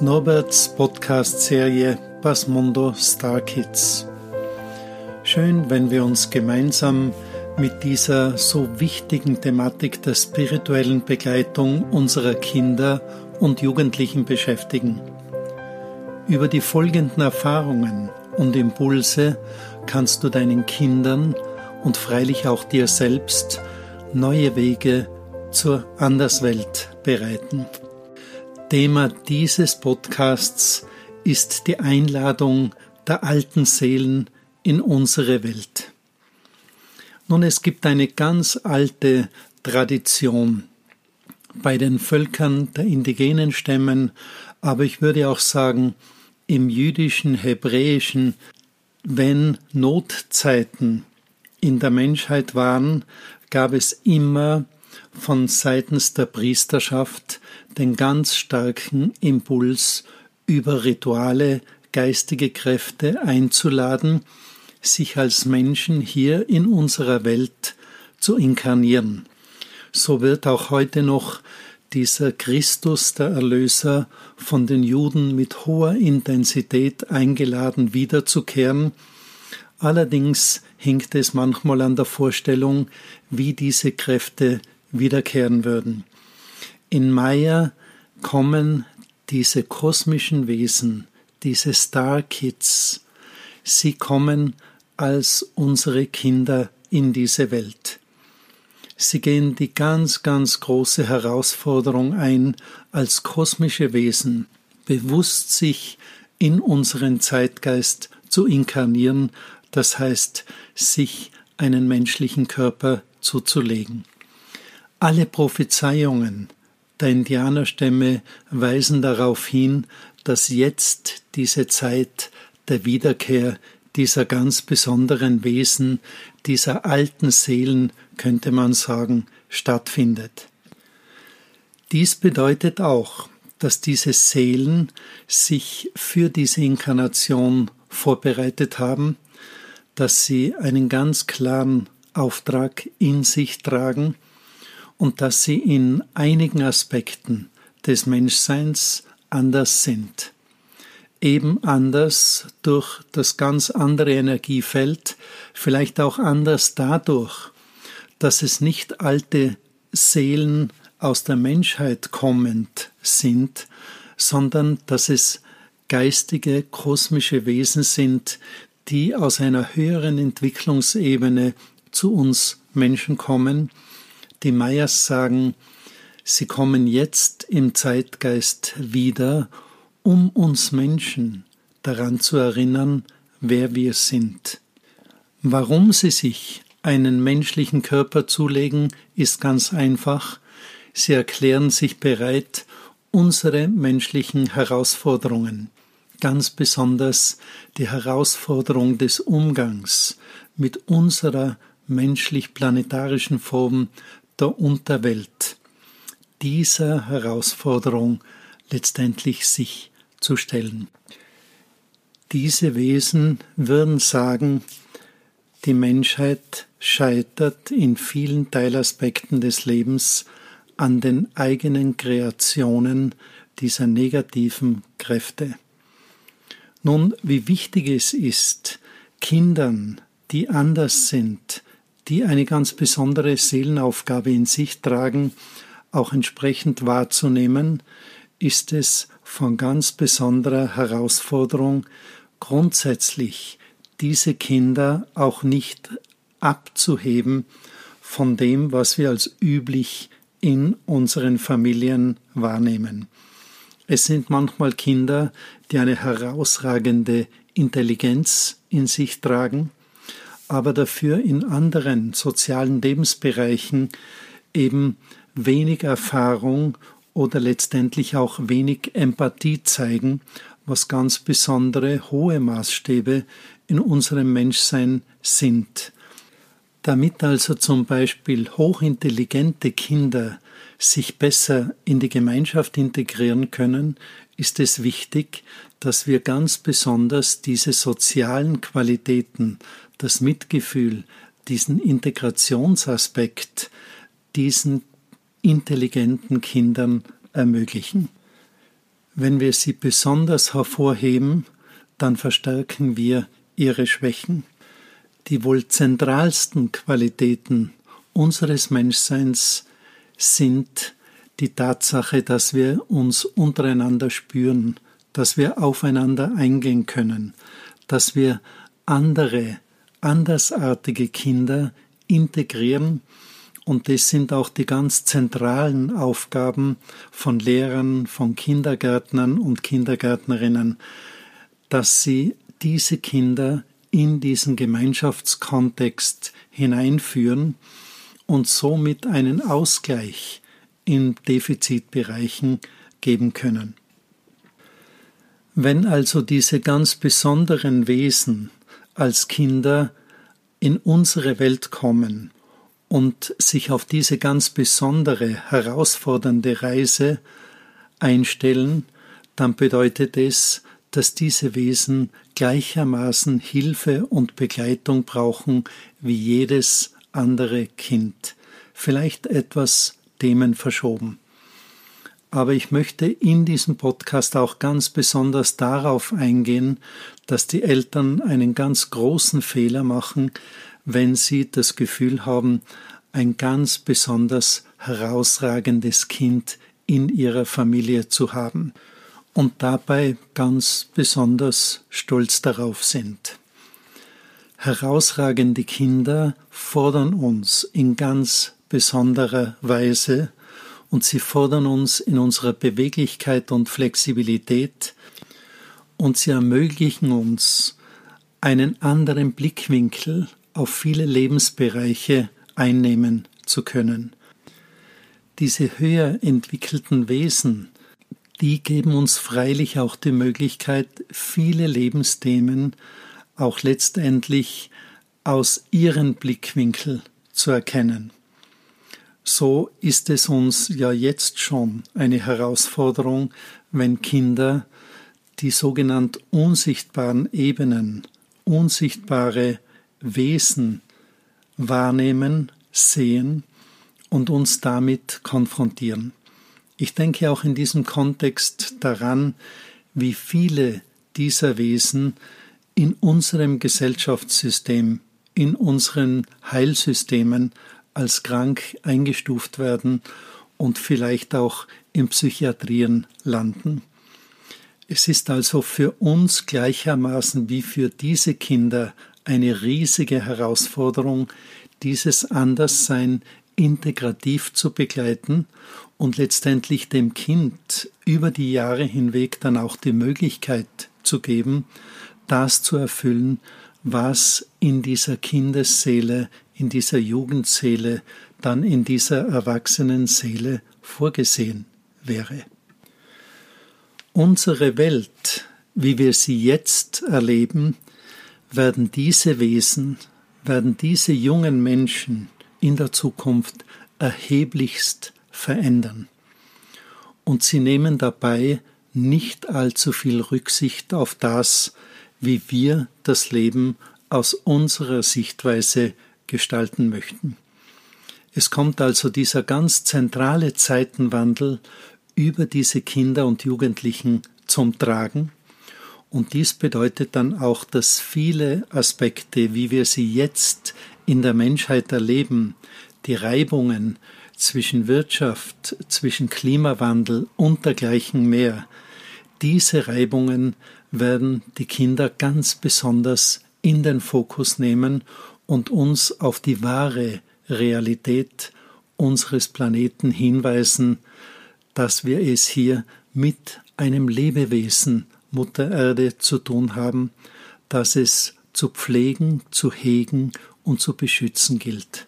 Norberts Podcast-Serie Basmundo Star Kids. Schön, wenn wir uns gemeinsam mit dieser so wichtigen Thematik der spirituellen Begleitung unserer Kinder und Jugendlichen beschäftigen. Über die folgenden Erfahrungen und Impulse kannst du deinen Kindern und freilich auch dir selbst neue Wege zur Anderswelt bereiten. Thema dieses Podcasts ist die Einladung der alten Seelen in unsere Welt. Nun, es gibt eine ganz alte Tradition bei den Völkern der indigenen Stämmen, aber ich würde auch sagen, im jüdischen, hebräischen, wenn Notzeiten in der Menschheit waren, gab es immer von seitens der Priesterschaft den ganz starken Impuls, über Rituale geistige Kräfte einzuladen, sich als Menschen hier in unserer Welt zu inkarnieren. So wird auch heute noch dieser Christus, der Erlöser, von den Juden mit hoher Intensität eingeladen wiederzukehren. Allerdings hinkt es manchmal an der Vorstellung, wie diese Kräfte wiederkehren würden. In Maya kommen diese kosmischen Wesen, diese Star Kids, sie kommen als unsere Kinder in diese Welt. Sie gehen die ganz, ganz große Herausforderung ein, als kosmische Wesen bewusst sich in unseren Zeitgeist zu inkarnieren, das heißt, sich einen menschlichen Körper zuzulegen. Alle Prophezeiungen der Indianerstämme weisen darauf hin, dass jetzt diese Zeit der Wiederkehr dieser ganz besonderen Wesen, dieser alten Seelen, könnte man sagen, stattfindet. Dies bedeutet auch, dass diese Seelen sich für diese Inkarnation vorbereitet haben, dass sie einen ganz klaren Auftrag in sich tragen, und dass sie in einigen Aspekten des Menschseins anders sind. Eben anders durch das ganz andere Energiefeld, vielleicht auch anders dadurch, dass es nicht alte Seelen aus der Menschheit kommend sind, sondern dass es geistige, kosmische Wesen sind, die aus einer höheren Entwicklungsebene zu uns Menschen kommen die Mayas sagen, sie kommen jetzt im Zeitgeist wieder, um uns Menschen daran zu erinnern, wer wir sind. Warum sie sich einen menschlichen Körper zulegen, ist ganz einfach. Sie erklären sich bereit, unsere menschlichen Herausforderungen, ganz besonders die Herausforderung des Umgangs mit unserer menschlich-planetarischen Form der Unterwelt dieser Herausforderung letztendlich sich zu stellen. Diese Wesen würden sagen, die Menschheit scheitert in vielen Teilaspekten des Lebens an den eigenen Kreationen dieser negativen Kräfte. Nun, wie wichtig es ist, Kindern, die anders sind, die eine ganz besondere Seelenaufgabe in sich tragen, auch entsprechend wahrzunehmen, ist es von ganz besonderer Herausforderung, grundsätzlich diese Kinder auch nicht abzuheben von dem, was wir als üblich in unseren Familien wahrnehmen. Es sind manchmal Kinder, die eine herausragende Intelligenz in sich tragen, aber dafür in anderen sozialen Lebensbereichen eben wenig Erfahrung oder letztendlich auch wenig Empathie zeigen, was ganz besondere hohe Maßstäbe in unserem Menschsein sind. Damit also zum Beispiel hochintelligente Kinder sich besser in die Gemeinschaft integrieren können, ist es wichtig, dass wir ganz besonders diese sozialen Qualitäten das Mitgefühl, diesen Integrationsaspekt diesen intelligenten Kindern ermöglichen. Wenn wir sie besonders hervorheben, dann verstärken wir ihre Schwächen. Die wohl zentralsten Qualitäten unseres Menschseins sind die Tatsache, dass wir uns untereinander spüren, dass wir aufeinander eingehen können, dass wir andere, andersartige Kinder integrieren und das sind auch die ganz zentralen Aufgaben von Lehrern, von Kindergärtnern und Kindergärtnerinnen, dass sie diese Kinder in diesen Gemeinschaftskontext hineinführen und somit einen Ausgleich in Defizitbereichen geben können. Wenn also diese ganz besonderen Wesen als Kinder in unsere Welt kommen und sich auf diese ganz besondere, herausfordernde Reise einstellen, dann bedeutet es, dass diese Wesen gleichermaßen Hilfe und Begleitung brauchen wie jedes andere Kind, vielleicht etwas Themen verschoben. Aber ich möchte in diesem Podcast auch ganz besonders darauf eingehen, dass die Eltern einen ganz großen Fehler machen, wenn sie das Gefühl haben, ein ganz besonders herausragendes Kind in ihrer Familie zu haben und dabei ganz besonders stolz darauf sind. Herausragende Kinder fordern uns in ganz besonderer Weise und sie fordern uns in unserer Beweglichkeit und Flexibilität und sie ermöglichen uns einen anderen Blickwinkel auf viele Lebensbereiche einnehmen zu können. Diese höher entwickelten Wesen, die geben uns freilich auch die Möglichkeit, viele Lebensthemen auch letztendlich aus ihren Blickwinkel zu erkennen. So ist es uns ja jetzt schon eine Herausforderung, wenn Kinder die sogenannten unsichtbaren Ebenen, unsichtbare Wesen wahrnehmen, sehen und uns damit konfrontieren. Ich denke auch in diesem Kontext daran, wie viele dieser Wesen in unserem Gesellschaftssystem, in unseren Heilsystemen als krank eingestuft werden und vielleicht auch in Psychiatrien landen. Es ist also für uns gleichermaßen wie für diese Kinder eine riesige Herausforderung, dieses Anderssein integrativ zu begleiten und letztendlich dem Kind über die Jahre hinweg dann auch die Möglichkeit zu geben, das zu erfüllen, was in dieser Kindesseele, in dieser Jugendseele, dann in dieser Erwachsenenseele vorgesehen wäre. Unsere Welt, wie wir sie jetzt erleben, werden diese Wesen, werden diese jungen Menschen in der Zukunft erheblichst verändern. Und sie nehmen dabei nicht allzu viel Rücksicht auf das, wie wir das Leben aus unserer Sichtweise gestalten möchten. Es kommt also dieser ganz zentrale Zeitenwandel über diese Kinder und Jugendlichen zum Tragen, und dies bedeutet dann auch, dass viele Aspekte, wie wir sie jetzt in der Menschheit erleben, die Reibungen zwischen Wirtschaft, zwischen Klimawandel und dergleichen mehr, diese Reibungen werden die Kinder ganz besonders in den Fokus nehmen und uns auf die wahre Realität unseres Planeten hinweisen, dass wir es hier mit einem Lebewesen Mutter Erde zu tun haben, dass es zu pflegen, zu hegen und zu beschützen gilt.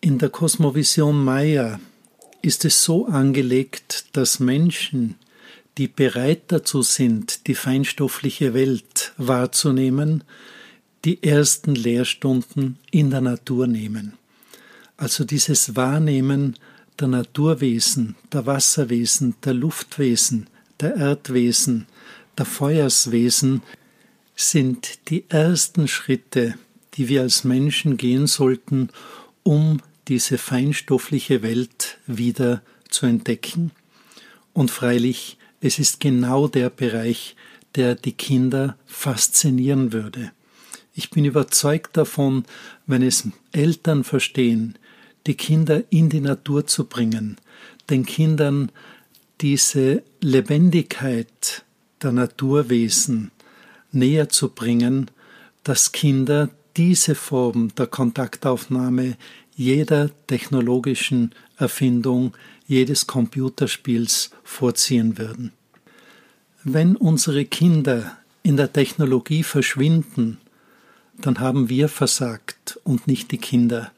In der Kosmovision Maya ist es so angelegt, dass Menschen, die bereit dazu sind, die feinstoffliche Welt wahrzunehmen, die ersten Lehrstunden in der Natur nehmen. Also dieses Wahrnehmen der Naturwesen, der Wasserwesen, der Luftwesen, der Erdwesen, der Feuerswesen sind die ersten Schritte, die wir als Menschen gehen sollten, um diese feinstoffliche Welt wieder zu entdecken. Und freilich, es ist genau der Bereich, der die Kinder faszinieren würde. Ich bin überzeugt davon, wenn es Eltern verstehen, die Kinder in die Natur zu bringen, den Kindern diese Lebendigkeit der Naturwesen näher zu bringen, dass Kinder diese Form der Kontaktaufnahme jeder technologischen Erfindung, jedes Computerspiels vorziehen würden. Wenn unsere Kinder in der Technologie verschwinden, dann haben wir versagt und nicht die Kinder.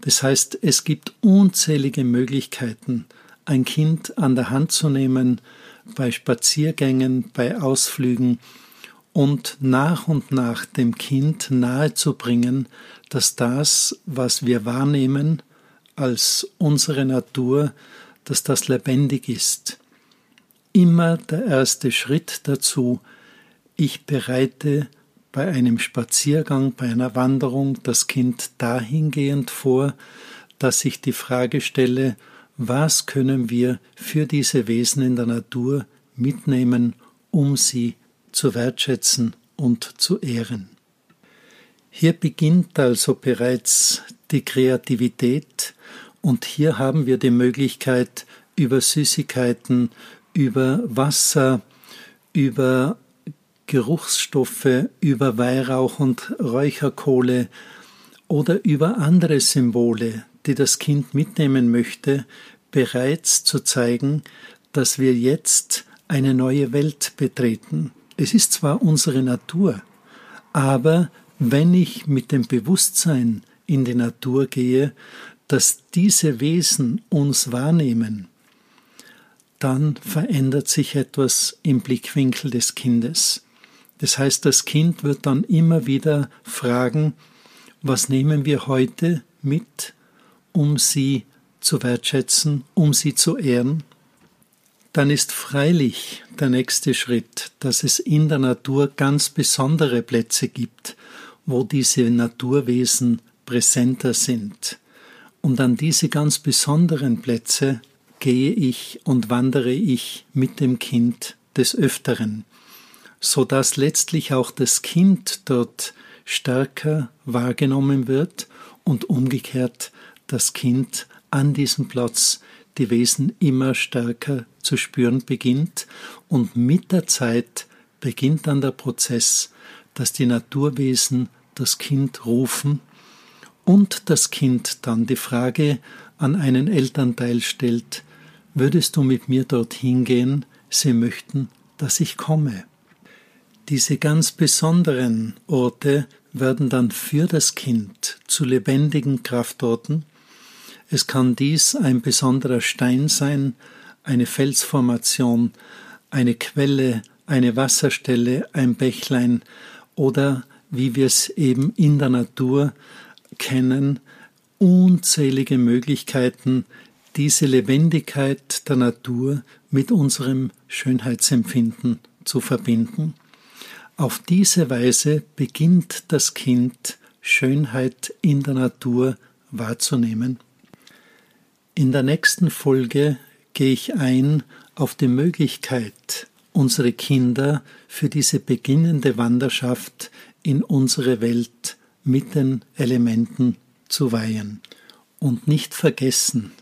Das heißt, es gibt unzählige Möglichkeiten, ein Kind an der Hand zu nehmen, bei Spaziergängen, bei Ausflügen und nach und nach dem Kind nahezubringen, dass das, was wir wahrnehmen als unsere Natur, dass das lebendig ist immer der erste Schritt dazu, ich bereite bei einem Spaziergang, bei einer Wanderung das Kind dahingehend vor, dass ich die Frage stelle, was können wir für diese Wesen in der Natur mitnehmen, um sie zu wertschätzen und zu ehren. Hier beginnt also bereits die Kreativität und hier haben wir die Möglichkeit, über Süßigkeiten, über Wasser, über Geruchsstoffe, über Weihrauch und Räucherkohle oder über andere Symbole, die das Kind mitnehmen möchte, bereits zu zeigen, dass wir jetzt eine neue Welt betreten. Es ist zwar unsere Natur, aber wenn ich mit dem Bewusstsein in die Natur gehe, dass diese Wesen uns wahrnehmen, dann verändert sich etwas im Blickwinkel des Kindes. Das heißt, das Kind wird dann immer wieder fragen, was nehmen wir heute mit, um sie zu wertschätzen, um sie zu ehren? Dann ist freilich der nächste Schritt, dass es in der Natur ganz besondere Plätze gibt, wo diese Naturwesen präsenter sind. Und an diese ganz besonderen Plätze gehe ich und wandere ich mit dem Kind des Öfteren, so dass letztlich auch das Kind dort stärker wahrgenommen wird und umgekehrt das Kind an diesem Platz die Wesen immer stärker zu spüren beginnt und mit der Zeit beginnt dann der Prozess, dass die Naturwesen das Kind rufen und das Kind dann die Frage an einen Elternteil stellt, Würdest du mit mir dorthin gehen? Sie möchten, dass ich komme. Diese ganz besonderen Orte werden dann für das Kind zu lebendigen Kraftorten. Es kann dies ein besonderer Stein sein, eine Felsformation, eine Quelle, eine Wasserstelle, ein Bächlein oder, wie wir es eben in der Natur kennen, unzählige Möglichkeiten, diese Lebendigkeit der Natur mit unserem Schönheitsempfinden zu verbinden. Auf diese Weise beginnt das Kind Schönheit in der Natur wahrzunehmen. In der nächsten Folge gehe ich ein auf die Möglichkeit, unsere Kinder für diese beginnende Wanderschaft in unsere Welt mit den Elementen zu weihen. Und nicht vergessen,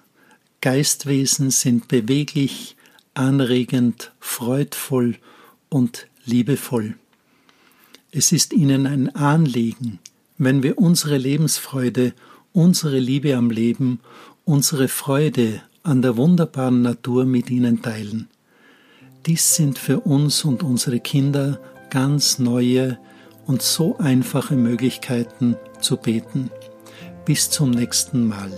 Geistwesen sind beweglich, anregend, freudvoll und liebevoll. Es ist ihnen ein Anliegen, wenn wir unsere Lebensfreude, unsere Liebe am Leben, unsere Freude an der wunderbaren Natur mit ihnen teilen. Dies sind für uns und unsere Kinder ganz neue und so einfache Möglichkeiten zu beten. Bis zum nächsten Mal.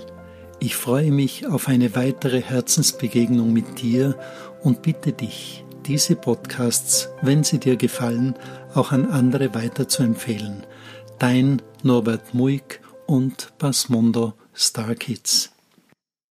Ich freue mich auf eine weitere Herzensbegegnung mit dir und bitte dich, diese Podcasts, wenn sie dir gefallen, auch an andere weiterzuempfehlen. Dein Norbert Muig und Basmondo Star Kids.